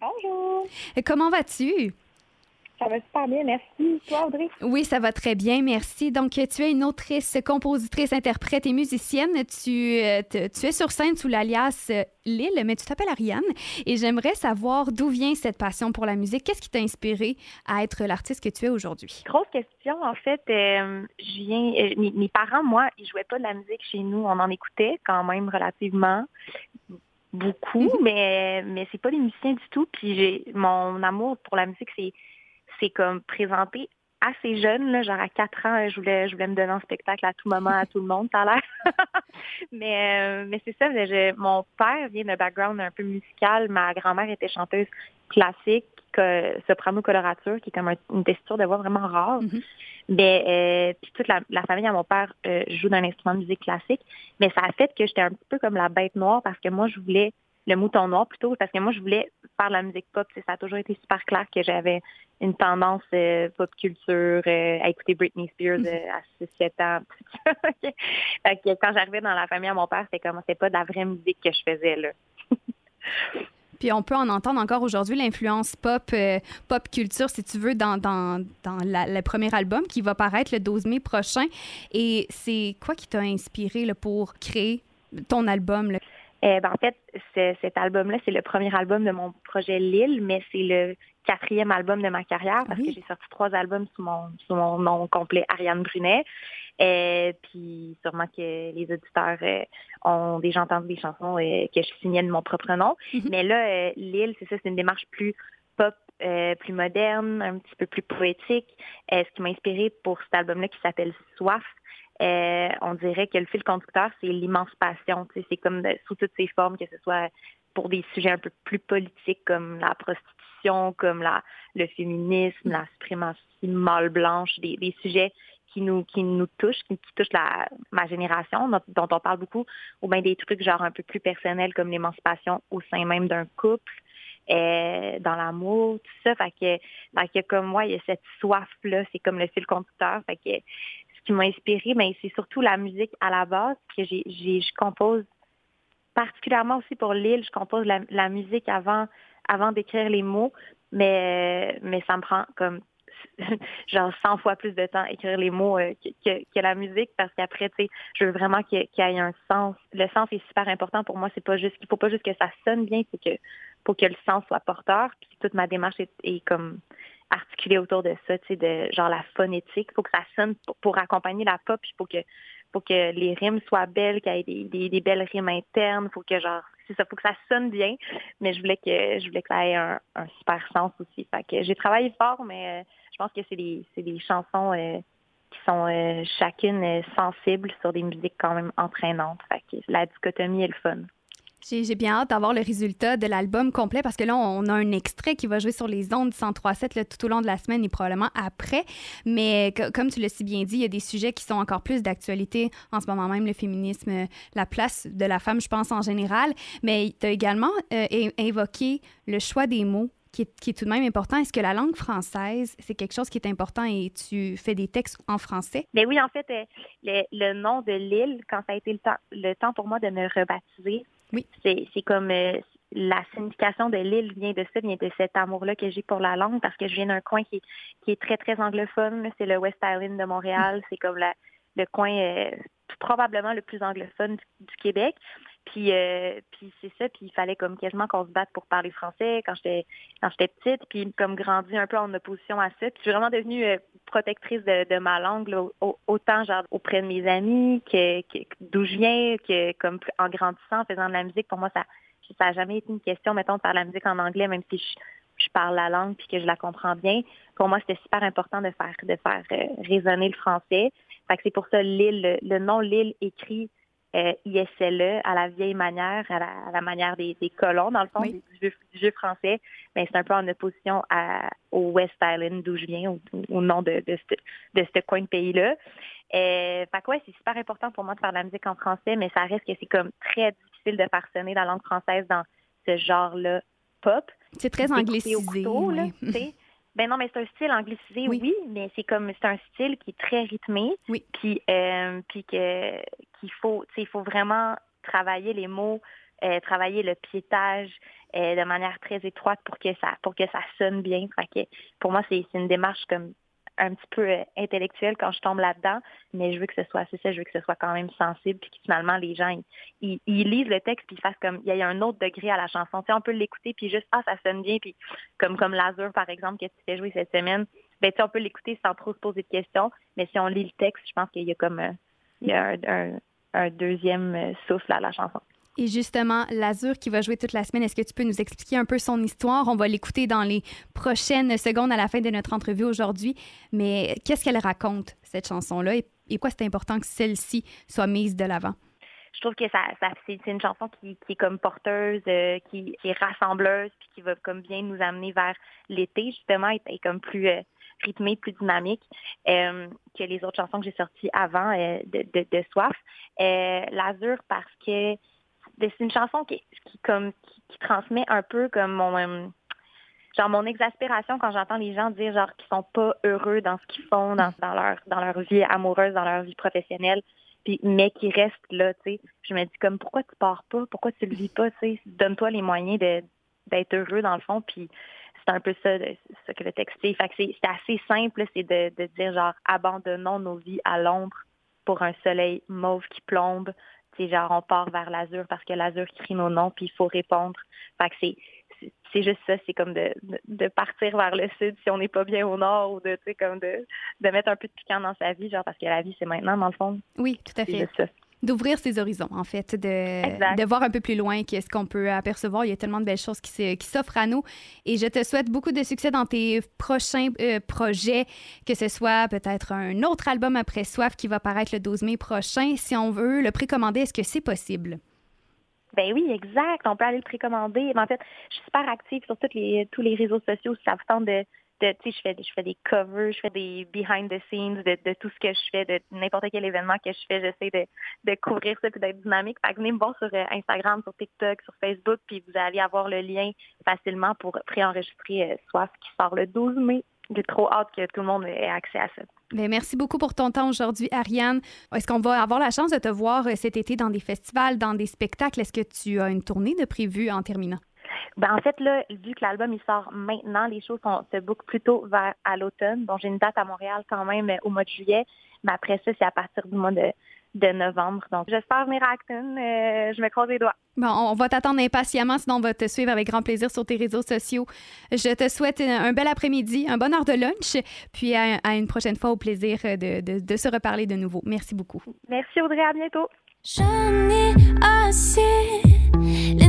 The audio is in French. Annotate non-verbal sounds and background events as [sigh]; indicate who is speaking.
Speaker 1: Bonjour.
Speaker 2: Comment vas-tu?
Speaker 1: Ça va super bien, merci. Toi, Audrey?
Speaker 2: Oui, ça va très bien, merci. Donc, tu es une autrice, compositrice, interprète et musicienne. Tu, euh, tu es sur scène sous l'alias euh, Lille, mais tu t'appelles Ariane. Et j'aimerais savoir d'où vient cette passion pour la musique. Qu'est-ce qui t'a inspiré à être l'artiste que tu es aujourd'hui?
Speaker 1: Grosse question. En fait, euh, je viens, mes, mes, parents, moi, ils jouaient pas de la musique chez nous. On en écoutait quand même relativement beaucoup, mm-hmm. mais, mais c'est pas des musiciens du tout. Puis j'ai mon amour pour la musique, c'est c'est comme présenté assez jeune, là, genre à 4 ans, je voulais, je voulais me donner un spectacle à tout moment, à tout le monde, ça a l'air. [laughs] mais euh, mais c'est ça, mon père vient d'un background un peu musical. Ma grand-mère était chanteuse classique, que, soprano colorature, qui est comme une texture de voix vraiment rare. Mm-hmm. Mais euh, puis toute la, famille à mon père euh, joue d'un instrument de musique classique. Mais ça a fait que j'étais un petit peu comme la bête noire parce que moi, je voulais le mouton noir plutôt, parce que moi, je voulais faire la musique pop. Ça a toujours été super clair que j'avais une tendance euh, pop culture euh, à écouter Britney Spears mhm. euh, à 6-7 ans. [laughs] que quand j'arrivais dans la famille à mon père, c'était comme c'était pas de la vraie musique que je faisais là. [laughs]
Speaker 2: Puis on peut en entendre encore aujourd'hui l'influence pop, pop culture, si tu veux, dans, dans, dans le premier album qui va paraître le 12 mai prochain. Et c'est quoi qui t'a inspiré là, pour créer ton album? Là?
Speaker 1: Eh ben, en fait, cet album-là, c'est le premier album de mon projet Lille, mais c'est le quatrième album de ma carrière parce que j'ai sorti trois albums sous mon, sous mon nom complet Ariane Brunet. Et euh, puis sûrement que les auditeurs euh, ont déjà entendu des chansons euh, que je signais de mon propre nom. Mm-hmm. Mais là, Lille, c'est ça, c'est une démarche plus pop, plus moderne, un petit peu plus poétique. ce qui m'a inspiré pour cet album-là qui s'appelle Soif, euh, on dirait que le fil conducteur, c'est l'émancipation. C'est comme sous toutes ses formes, que ce soit pour des sujets un peu plus politiques comme la prostitution, comme la, le féminisme, la suprématie mâle blanche, des, sujets qui nous qui nous touchent, qui, touchent la, ma génération, dont, on parle beaucoup, ou bien des trucs genre un peu plus personnels comme l'émancipation au sein même d'un couple. Euh, dans l'amour, tout ça. Fait que, fait que comme moi, il y a cette soif-là, c'est comme le fil conducteur. Fait que qui m'a inspiré, mais c'est surtout la musique à la base que j'ai, je compose particulièrement aussi pour Lille, je compose la, musique avant avant d'écrire les mots, mais mais ça me prend comme [laughs] genre 100 fois plus de temps à écrire les mots euh, que, que, la musique parce qu'après tu sais je veux vraiment qu'il y ait un sens. Le sens est super important pour moi. C'est pas juste il faut pas juste que ça sonne bien faut que pour que le sens soit porteur. Puis toute ma démarche est comme articulé autour de ça, tu sais, de genre la phonétique. Il faut que ça sonne pour, accompagner la pop, il faut que faut que les rimes soient belles, qu'il y ait des, belles rimes internes, faut que genre c'est ça, faut que ça sonne bien. Mais je voulais que je voulais que ça ait un, super sens aussi. Fait que j'ai travaillé fort, mais euh, je pense que c'est des c'est des chansons euh, qui sont euh, chacune sensibles sur des musiques quand même entraînantes. Fait que la dichotomie est le fun.
Speaker 2: J'ai bien hâte d'avoir le résultat de l'album complet parce que là, on a un extrait qui va jouer sur les ondes 103.7 tout au long de la semaine et probablement après. Mais comme tu l'as si bien dit, il y a des sujets qui sont encore plus d'actualité en ce moment même, le féminisme, la place de la femme, je pense, en général. Mais tu as également euh, évoqué le choix des mots qui est, tout de même important. Est-ce que la langue française, c'est quelque chose qui est important et tu fais des textes en français?
Speaker 1: Ben oui, en fait, euh, le, nom de l'île, quand ça a été le temps, le temps pour moi de me rebaptiser, oui. C'est comme euh, la signification de l'île vient de ça, vient de cet amour-là que j'ai pour la langue parce que je viens d'un coin qui, qui est très, très anglophone. C'est le West Island de Montréal. C'est comme la, le coin euh, probablement le plus anglophone du, Québec. Puis, euh, puis c'est ça, puis il fallait comme quasiment qu'on se batte pour parler français quand j'étais quand j'étais petite, puis comme grandi un peu en opposition à ça. Puis je suis vraiment devenue protectrice de, ma langue, autant genre auprès de mes amis, que, d'où je viens, que comme en grandissant, en faisant de la musique, pour moi, ça ça n'a jamais été une question, mettons, de faire de la musique en anglais, même si je, parle la langue puis que je la comprends bien. Pour moi, c'était super important de faire de faire euh, résonner le français. Fait que c'est pour ça Lille, le, nom Lille écrit euh, ISLE à la vieille manière, à la, manière des, colons, dans le fond, du, jeu, français. Mais c'est un peu en opposition à, au West Island, d'où je viens, au, nom de, de, ce, coin de pays-là. Euh, fait que ouais, c'est super important pour moi de faire de la musique en français, mais ça reste que c'est comme très difficile de faire sonner la langue française dans ce genre-là pop.
Speaker 2: C'est très anglicisé. [laughs]
Speaker 1: Ben non, mais c'est un style anglicisé, oui, mais c'est comme c'est un style qui est très rythmé.
Speaker 2: Oui.
Speaker 1: Puis, euh, puis que qu'il faut, il faut vraiment travailler les mots, euh, travailler le piétage euh, de manière très étroite pour que ça pour que ça sonne bien. pour moi, c'est une démarche comme un petit peu euh, intellectuel quand je tombe là-dedans, mais je veux que ce soit, c'est ça, je veux que ce soit quand même sensible, puis que finalement les gens ils, lisent le texte puis ils fassent comme il y a un autre degré à la chanson. Tu sais, on peut l'écouter puis juste ah ça sonne bien puis comme comme Lazur par exemple que tu fais jouer cette semaine, ben tu on peut l'écouter sans trop se poser de questions, mais si on lit le texte, je pense qu'il y a comme il y a un, un deuxième euh, souffle à la chanson.
Speaker 2: Et justement, l'Azur qui va jouer toute la semaine, est-ce que tu peux nous expliquer un peu son histoire? On va l'écouter dans les prochaines secondes à la fin de notre entrevue aujourd'hui. Mais qu'est-ce qu'elle raconte, cette chanson-là? Et, quoi c'est important que celle-ci soit mise de l'avant?
Speaker 1: Je trouve que ça, c'est une chanson qui, est comme porteuse, euh, qui, est rassembleuse, puis qui va comme bien nous amener vers l'été, justement, et, comme plus euh, rythmée, plus dynamique euh, que les autres chansons que j'ai sorties avant de, de, Soif. L'Azur, parce que c'est une chanson qui, qui comme qui, transmet un peu comme mon euh, genre mon exaspération quand j'entends les gens dire genre qu'ils sont pas heureux dans ce qu'ils font dans, dans leur dans leur vie amoureuse, dans leur vie professionnelle, puis mais qui restent là, tu sais. Je me dis comme pourquoi tu pars pas, pourquoi tu le vis pas, tu sais, donne-toi les moyens d'être heureux dans le fond, puis c'est un peu ça, ce que le texte fait. C'est assez simple, c'est de, de dire genre abandonnons nos vies à l'ombre pour un soleil mauve qui plombe, c'est genre on part vers l'azur parce que l'azur crie nos noms puis il faut répondre. Fait que c'est c'est juste ça, c'est comme de, de, partir vers le sud si on n'est pas bien au nord ou de, comme de, de mettre un peu de piquant dans sa vie, genre parce que la vie, c'est maintenant, dans le fond.
Speaker 2: Oui, tout à fait d'ouvrir ses horizons, en fait, de, de, voir un peu plus loin qu'est-ce qu'on peut apercevoir. Il y a tellement de belles choses qui, qui s'offrent à nous. Et je te souhaite beaucoup de succès dans tes prochains euh, projets, que ce soit peut-être un autre album après Soif qui va paraître le 12 mai prochain. Si on veut le précommander, est-ce que c'est possible?
Speaker 1: Ben oui, exact. On peut aller le précommander. En fait, je suis super active sur toutes les, tous les réseaux sociaux. Si ça vous tente de, tu sais, je fais, je fais des covers, je fais des behind the scenes de, tout ce que je fais, de n'importe quel événement que je fais, j'essaie de, couvrir ça puis d'être dynamique. Fait venez me voir sur euh, Instagram, sur TikTok, sur Facebook, puis vous allez avoir le lien facilement pour préenregistrer euh, Soif qui sort le 12 mai. J'ai trop hâte que tout le monde ait accès à ça.
Speaker 2: Bien, merci beaucoup pour ton temps aujourd'hui, Ariane. Est-ce qu'on va avoir la chance de te voir euh, cet été dans des festivals, dans des spectacles? Est-ce que tu as une tournée de prévue en terminant?
Speaker 1: Ben, en fait, là, vu que l'album il sort maintenant, les choses sont, se bookent plutôt vers à l'automne. Bon, j'ai une date à Montréal quand même au mois de juillet, mais après ça, c'est à partir du mois de, de novembre. Donc, j'espère venir à Acton. Euh, je me croise les doigts.
Speaker 2: Bon, on va t'attendre impatiemment, sinon on va te suivre avec grand plaisir sur tes réseaux sociaux. Je te souhaite un bel après-midi, un bon heure de lunch, puis à, une prochaine fois, au plaisir de, de, de se reparler de nouveau. Merci beaucoup.
Speaker 1: Merci Audrey, à bientôt.
Speaker 3: J'en ai assez, les